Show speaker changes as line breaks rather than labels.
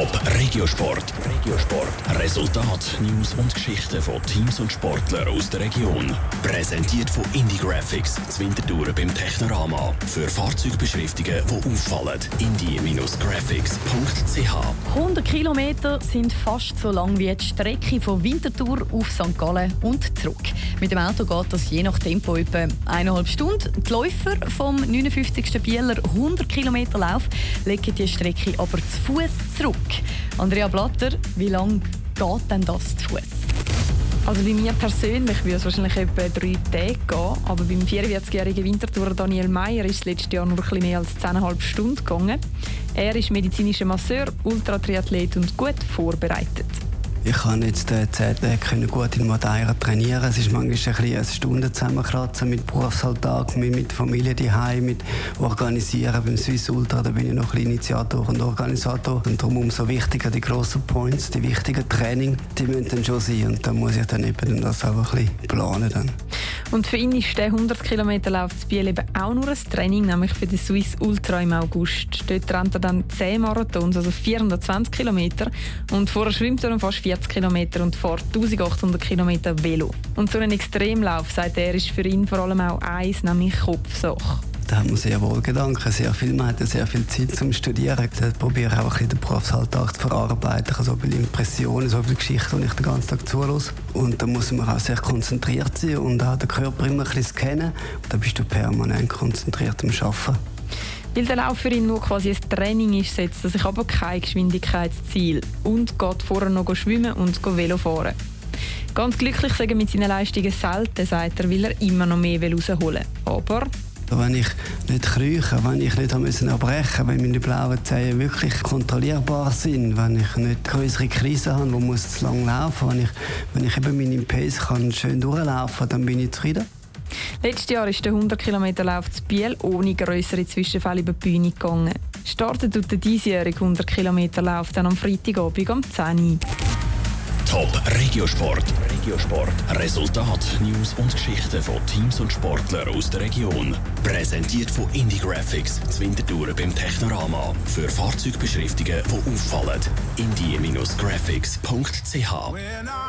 Top Regiosport. Regiosport. Resultat, News und Geschichten von Teams und Sportlern aus der Region. Präsentiert von Indie Graphics, Zwintertouren beim Technorama. Für Fahrzeugbeschriftungen, die auffallen. indie-graphics.ch
100 Kilometer sind fast so lang wie die Strecke von Winterthur auf St. Gallen und zurück. Mit dem Auto geht das je nach Tempo etwa eineinhalb Stunden. Die Läufer vom 59. Bieler 100 Kilometer Lauf legen die Strecke aber zu Fuß zurück. Andrea Blatter, wie lange geht denn das zu Fuß?
Also bei mir persönlich würde es wahrscheinlich etwa drei Tage gehen, aber beim 44-jährigen Wintertourer Daniel Meyer ist es letztes Jahr nur ein bisschen mehr als 10,5 Stunden gegangen. Er ist medizinischer Masseur, Ultratriathlet und gut vorbereitet.
Ich kann jetzt äh, zehn Tage gut in Madeira trainieren. Es ist manchmal ein bisschen eine Stunde zusammenkratzen mit Berufsalltag, mit, Familie daheim, mit Organisieren. Beim Swiss Ultra da bin ich noch ein Initiator und Organisator. Und darum umso wichtiger die grossen Points, die wichtigen Training, die müssen dann schon sein. Und da muss ich dann eben das auch ein bisschen planen. Dann.
Und für ihn ist der 100 Kilometer Lauf zu Biel eben auch nur ein Training, nämlich für den Swiss Ultra im August. Dort rennt er dann 10 Marathons, also 420 Kilometer. Und vorher schwimmt er fast 40 Kilometer und fährt 1800 Kilometer Velo. Und so ein Extremlauf, sagt er, ist für ihn vor allem auch eins, nämlich Kopfsache.
Da hat man sehr wohl Gedanken, sehr viel, man sehr viel Zeit zum Studieren. Da probiere ich auch den Berufsalltag zu verarbeiten. so viele Impressionen, so viele Geschichten, die ich den ganzen Tag zulasse. Und da muss man auch sehr konzentriert sein und auch den Körper immer ein bisschen scannen. Da bist du permanent konzentriert am Arbeiten.
Weil der Lauf für ihn nur quasi ein Training ist, setzt er sich aber kein Geschwindigkeitsziel und geht vorher noch schwimmen und Velo fahren. Ganz glücklich sagen mit seinen Leistungen selten, sagt er, weil er immer noch mehr rausholen will. Aber
wenn ich nicht krieche, wenn ich nicht abbrechen wenn meine blauen Zehen wirklich kontrollierbar sind, wenn ich nicht größere Krisen habe, wo muss zu lang laufen, wenn ich, wenn ich eben meinen Pace kann schön durchlaufen, dann bin ich zufrieden.
Letztes Jahr ist der 100 Kilometer Lauf zu Biel ohne größere Zwischenfälle über die Bühne gegangen. Startet der diesjährige 100 Kilometer Lauf dann am Freitagabend um 10 Uhr.
Top Regiosport. Regiosport. Resultat, News und Geschichten von Teams und Sportlern aus der Region. Präsentiert von Indie Graphics, Zwintertouren beim Technorama. Für Fahrzeugbeschriftungen, die auffallen. indie-graphics.ch